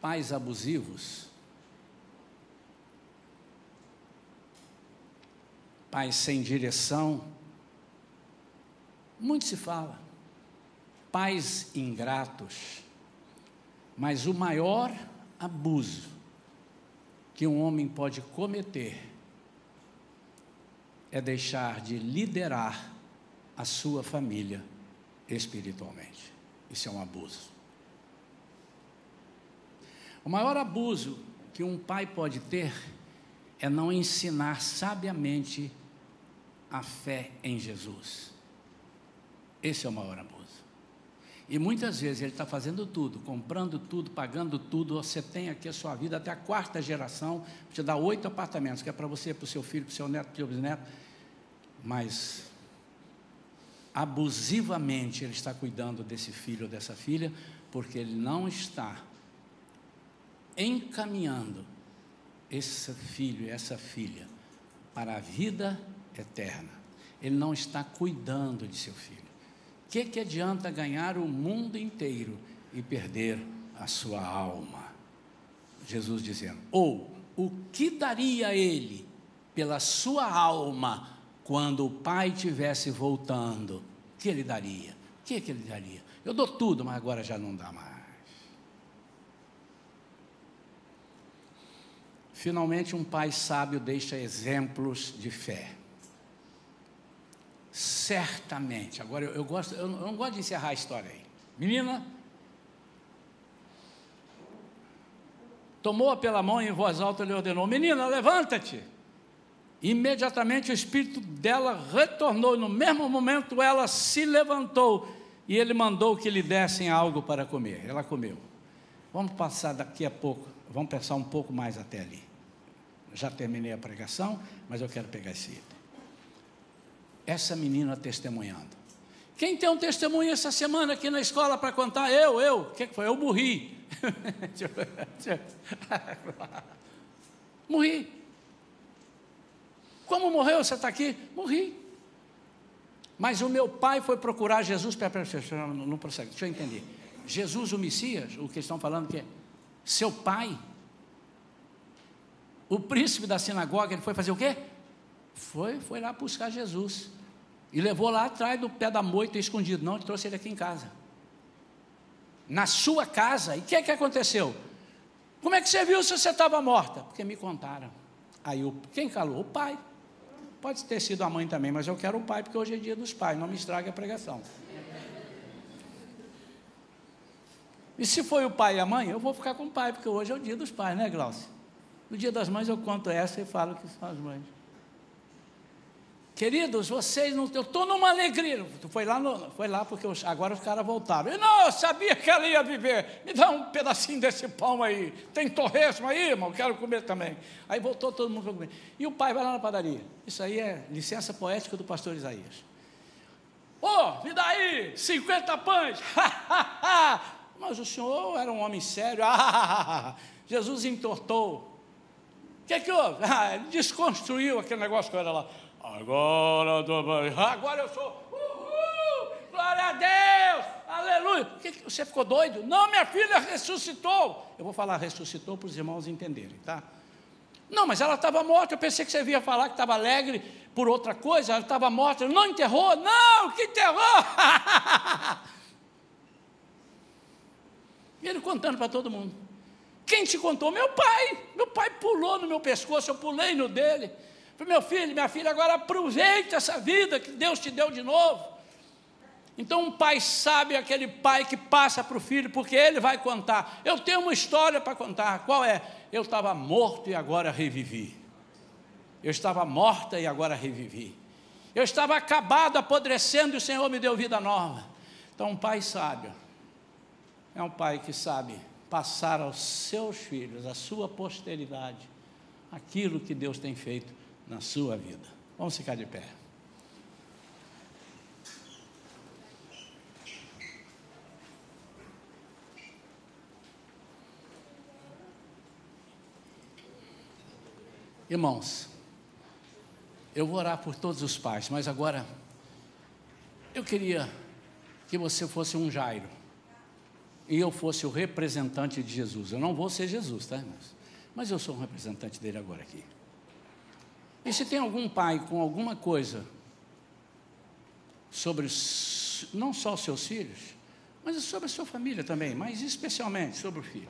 pais abusivos, pais sem direção. Muito se fala, pais ingratos, mas o maior abuso que um homem pode cometer é deixar de liderar a sua família espiritualmente. Isso é um abuso. O maior abuso que um pai pode ter é não ensinar sabiamente a fé em Jesus. Esse é o maior abuso. E muitas vezes ele está fazendo tudo, comprando tudo, pagando tudo. Você tem aqui a sua vida até a quarta geração, te dá oito apartamentos, que é para você, para o seu filho, para o seu neto, para o seu bisneto. Mas abusivamente ele está cuidando desse filho ou dessa filha, porque ele não está encaminhando esse filho e essa filha para a vida eterna. Ele não está cuidando de seu filho. O que, que adianta ganhar o mundo inteiro e perder a sua alma? Jesus dizendo: Ou o que daria ele pela sua alma quando o pai tivesse voltando? O que ele daria? O que, que ele daria? Eu dou tudo, mas agora já não dá mais. Finalmente, um pai sábio deixa exemplos de fé. Certamente, agora eu, eu gosto, eu, eu não gosto de encerrar a história aí. Menina, tomou-a pela mão e em voz alta lhe ordenou: Menina, levanta-te. Imediatamente o espírito dela retornou, e no mesmo momento ela se levantou e ele mandou que lhe dessem algo para comer. Ela comeu. Vamos passar daqui a pouco, vamos pensar um pouco mais até ali. Já terminei a pregação, mas eu quero pegar esse item. Essa menina testemunhando. Quem tem um testemunho essa semana aqui na escola para contar? Eu, eu. O que foi? Eu morri. morri. Como morreu? Você está aqui? Morri. Mas o meu pai foi procurar Jesus. Não, não prossegue, deixa eu entender. Jesus, o Messias, o que estão falando que é seu pai o príncipe da sinagoga, ele foi fazer o quê? Foi, foi lá buscar Jesus. E levou lá atrás do pé da moita escondido. Não, ele trouxe ele aqui em casa. Na sua casa. E o que, é que aconteceu? Como é que você viu se você estava morta? Porque me contaram. Aí o, quem calou? O pai. Pode ter sido a mãe também, mas eu quero o pai, porque hoje é dia dos pais, não me estrague a pregação. E se foi o pai e a mãe, eu vou ficar com o pai, porque hoje é o dia dos pais, né, Glaucio? No dia das mães eu conto essa e falo que são as mães. Queridos, vocês não. Eu estou numa alegria. Foi lá, no, foi lá porque agora os caras voltaram. E não, eu sabia que ela ia viver. Me dá um pedacinho desse pão aí. Tem torresmo aí, irmão? Quero comer também. Aí voltou todo mundo para comer. E o pai vai lá na padaria. Isso aí é licença poética do pastor Isaías. Ô, oh, me dá aí 50 pães. Mas o senhor era um homem sério. Jesus entortou que, que houve? Ah, desconstruiu aquele negócio que era lá. Agora, agora eu sou. Uhul, glória a Deus! Aleluia! Que, que, você ficou doido? Não, minha filha ressuscitou. Eu vou falar ressuscitou para os irmãos entenderem, tá? Não, mas ela estava morta. Eu pensei que você ia falar que estava alegre por outra coisa. Ela estava morta. Não enterrou? Não, que enterrou! e ele contando para todo mundo. Quem te contou? Meu pai. Meu pai pulou no meu pescoço, eu pulei no dele. Falei, meu filho, minha filha, agora aproveite essa vida que Deus te deu de novo. Então, um pai sabe é aquele pai que passa para o filho, porque ele vai contar. Eu tenho uma história para contar. Qual é? Eu estava morto e agora revivi. Eu estava morta e agora revivi. Eu estava acabado, apodrecendo, e o Senhor me deu vida nova. Então, um pai sábio é um pai que sabe passar aos seus filhos, à sua posteridade, aquilo que Deus tem feito na sua vida. Vamos ficar de pé. Irmãos, eu vou orar por todos os pais, mas agora eu queria que você fosse um Jairo e eu fosse o representante de Jesus. Eu não vou ser Jesus, tá, irmãos? Mas eu sou um representante dele agora aqui. E se tem algum pai com alguma coisa sobre não só os seus filhos, mas sobre a sua família também, mas especialmente sobre o filho.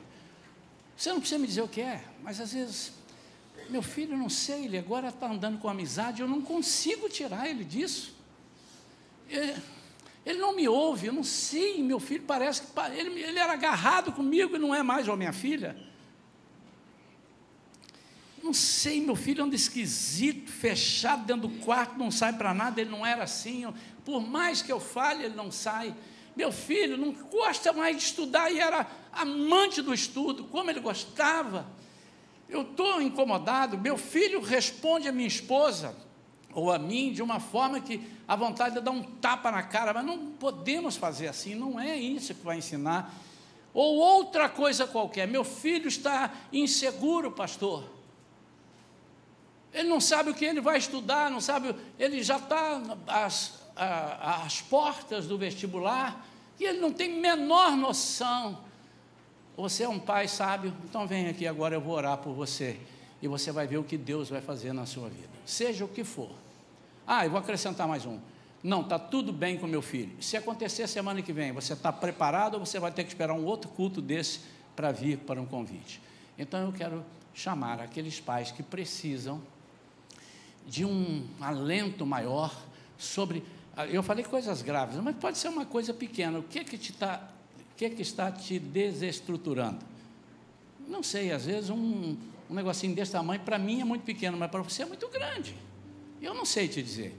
Você não precisa me dizer o que é, mas às vezes meu filho, não sei, ele agora está andando com amizade, eu não consigo tirar ele disso. Ele, ele não me ouve, eu não sei, meu filho parece que ele, ele era agarrado comigo e não é mais, ou minha filha. Não sei, meu filho anda esquisito, fechado dentro do quarto, não sai para nada, ele não era assim. Por mais que eu fale, ele não sai. Meu filho não gosta mais de estudar e era amante do estudo, como ele gostava. Eu estou incomodado, meu filho responde a minha esposa ou a mim de uma forma que a vontade de dar um tapa na cara, mas não podemos fazer assim, não é isso que vai ensinar. Ou outra coisa qualquer, meu filho está inseguro, pastor. Ele não sabe o que ele vai estudar, não sabe, ele já está às, às portas do vestibular e ele não tem menor noção você é um pai sábio, então vem aqui agora, eu vou orar por você. E você vai ver o que Deus vai fazer na sua vida. Seja o que for. Ah, eu vou acrescentar mais um. Não, está tudo bem com meu filho. Se acontecer semana que vem, você está preparado ou você vai ter que esperar um outro culto desse para vir para um convite? Então eu quero chamar aqueles pais que precisam de um alento maior sobre. Ah, eu falei coisas graves, mas pode ser uma coisa pequena. O que é que te está que, é que está te desestruturando? Não sei, às vezes um, um negocinho desse tamanho, para mim é muito pequeno, mas para você é muito grande. Eu não sei te dizer.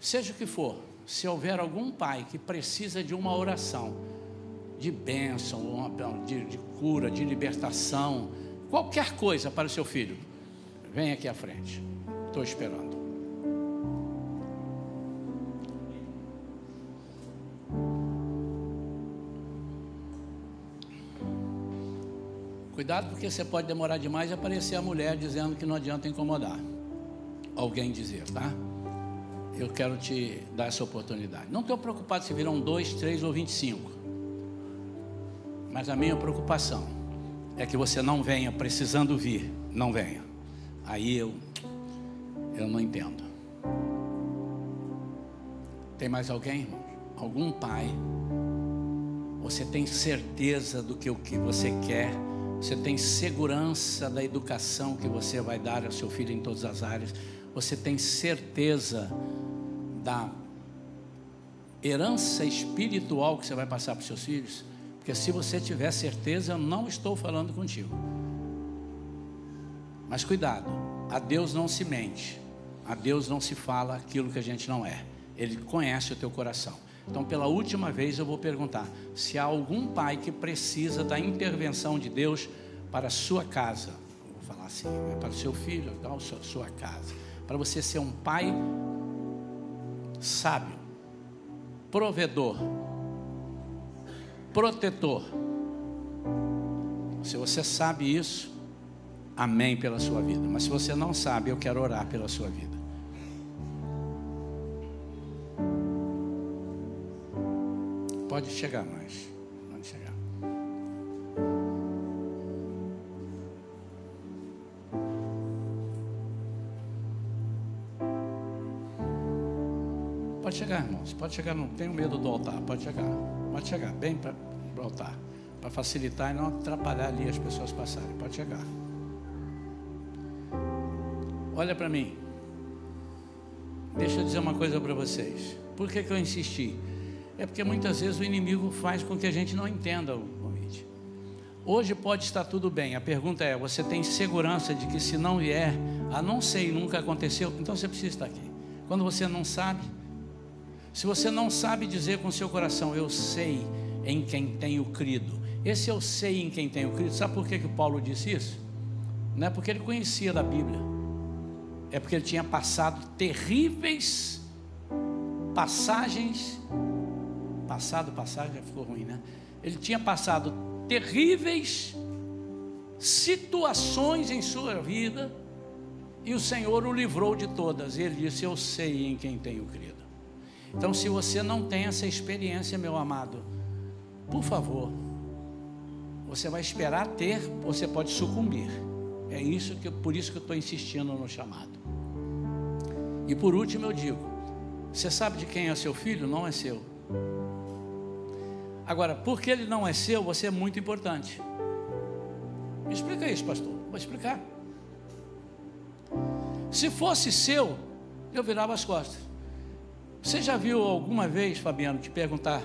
Seja o que for, se houver algum pai que precisa de uma oração, de bênção, de, de cura, de libertação, qualquer coisa para o seu filho, vem aqui à frente. Estou esperando. Cuidado porque você pode demorar demais e aparecer a mulher dizendo que não adianta incomodar. Alguém dizer, tá? Eu quero te dar essa oportunidade. Não estou preocupado se viram dois, três ou vinte e cinco. Mas a minha preocupação é que você não venha precisando vir, não venha. Aí eu, eu não entendo. Tem mais alguém, irmão? Algum pai? Você tem certeza do que o que você quer? Você tem segurança da educação que você vai dar ao seu filho em todas as áreas. Você tem certeza da herança espiritual que você vai passar para os seus filhos? Porque se você tiver certeza, eu não estou falando contigo. Mas cuidado, a Deus não se mente, a Deus não se fala aquilo que a gente não é. Ele conhece o teu coração. Então, pela última vez, eu vou perguntar: se há algum pai que precisa da intervenção de Deus para a sua casa, vou falar assim, é para o seu filho, para sua casa, para você ser um pai sábio, provedor, protetor. Se você sabe isso, amém pela sua vida. Mas se você não sabe, eu quero orar pela sua vida. Pode chegar mais. Pode chegar, irmãos. Pode chegar, não tenho medo do altar. Pode chegar. Pode chegar, bem para o altar. Para facilitar e não atrapalhar ali as pessoas passarem. Pode chegar. Olha para mim. Deixa eu dizer uma coisa para vocês. Por que, que eu insisti? É porque muitas vezes o inimigo faz com que a gente não entenda o convite. Hoje pode estar tudo bem. A pergunta é: você tem segurança de que se não vier, a não ser nunca aconteceu, então você precisa estar aqui. Quando você não sabe, se você não sabe dizer com seu coração, eu sei em quem tenho crido. Esse eu sei em quem tenho crido. Sabe por que, que Paulo disse isso? Não é porque ele conhecia da Bíblia, é porque ele tinha passado terríveis passagens. Passado, passagem já ficou ruim, né? Ele tinha passado terríveis situações em sua vida e o Senhor o livrou de todas. Ele disse: Eu sei em quem tenho crido. Então, se você não tem essa experiência, meu amado, por favor, você vai esperar ter, você pode sucumbir. É isso que, por isso que eu estou insistindo no chamado. E por último eu digo: você sabe de quem é seu filho? Não é seu. Agora, porque ele não é seu, você é muito importante. Me explica isso, pastor. Vou explicar. Se fosse seu, eu virava as costas. Você já viu alguma vez, Fabiano, te perguntar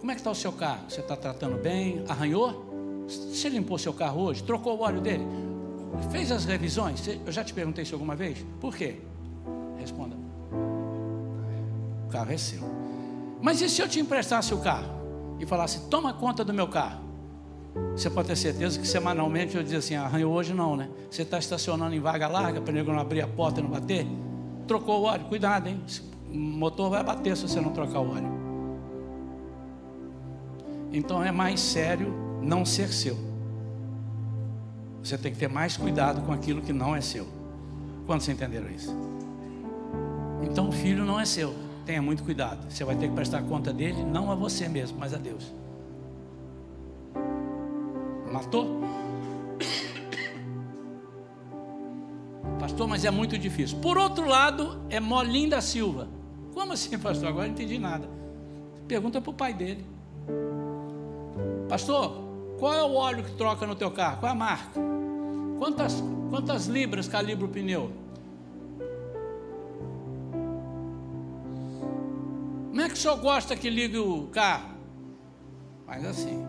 como é que está o seu carro? Você está tratando bem? Arranhou? Você limpou seu carro hoje? Trocou o óleo dele? Fez as revisões? Eu já te perguntei isso alguma vez? Por quê? Responda. O carro é seu. Mas e se eu te emprestasse o carro e falasse, toma conta do meu carro? Você pode ter certeza que semanalmente eu dizia assim: arranhou hoje não, né? Você está estacionando em vaga larga para não abrir a porta e não bater? Trocou o óleo, cuidado, hein? O motor vai bater se você não trocar o óleo. Então é mais sério não ser seu. Você tem que ter mais cuidado com aquilo que não é seu. Quantos entenderam isso? Então o filho não é seu. Tenha muito cuidado. Você vai ter que prestar conta dele, não a você mesmo, mas a Deus. Matou? Pastor, mas é muito difícil. Por outro lado, é Molim da Silva. Como assim, pastor? Agora não entendi nada. Pergunta para o pai dele. Pastor, qual é o óleo que troca no teu carro? Qual é a marca? Quantas, quantas libras calibra o pneu? Como é que o senhor gosta que ligue o carro? Mas assim.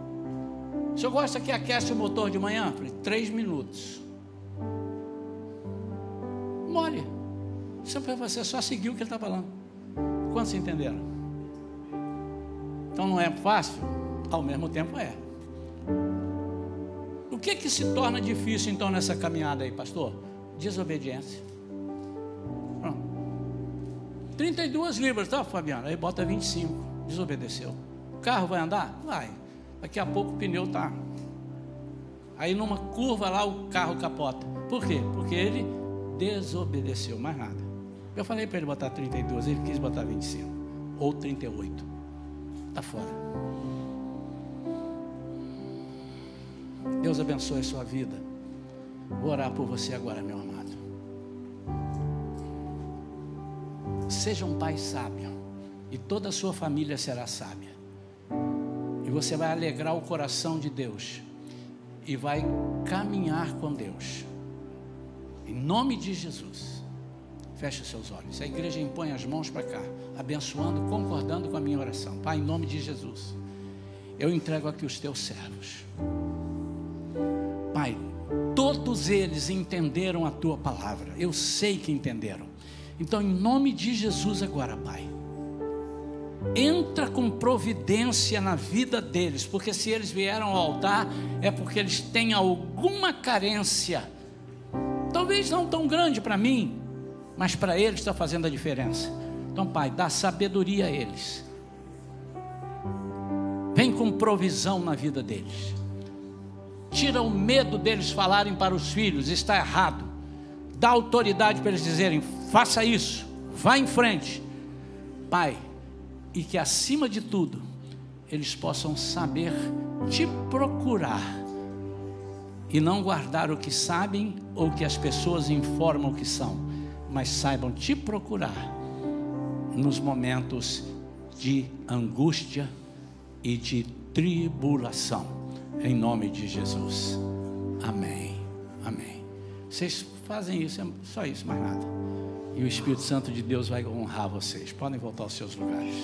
O senhor gosta que aquece o motor de manhã? Falei, três minutos. Mole. Sempre você só seguir o que ele está falando. Quantos entenderam? Então não é fácil? Ao mesmo tempo é. O que que se torna difícil então nessa caminhada aí, pastor? Desobediência. Pronto. 32 libras, tá, Fabiano? Aí bota 25. Desobedeceu. O carro vai andar? Vai. Daqui a pouco o pneu está. Aí numa curva lá o carro capota. Por quê? Porque ele desobedeceu, mais nada. Eu falei para ele botar 32, ele quis botar 25 ou 38. Está fora. Deus abençoe a sua vida. Vou orar por você agora, meu amado. Seja um pai sábio, e toda a sua família será sábia você vai alegrar o coração de Deus e vai caminhar com Deus. Em nome de Jesus. Feche os seus olhos. A igreja impõe as mãos para cá, abençoando, concordando com a minha oração. Pai, em nome de Jesus, eu entrego aqui os teus servos. Pai, todos eles entenderam a tua palavra. Eu sei que entenderam. Então, em nome de Jesus agora, Pai, entra com providência na vida deles, porque se eles vieram ao altar, é porque eles têm alguma carência, talvez não tão grande para mim, mas para eles está fazendo a diferença. Então, Pai, dá sabedoria a eles, vem com provisão na vida deles, tira o medo deles falarem para os filhos: está errado, dá autoridade para eles dizerem: faça isso, vá em frente. Pai, e que acima de tudo eles possam saber te procurar e não guardar o que sabem ou que as pessoas informam que são, mas saibam te procurar nos momentos de angústia e de tribulação, em nome de Jesus. Amém. Amém. Vocês fazem isso, é só isso, mais nada. E o Espírito Santo de Deus vai honrar vocês. Podem voltar aos seus lugares.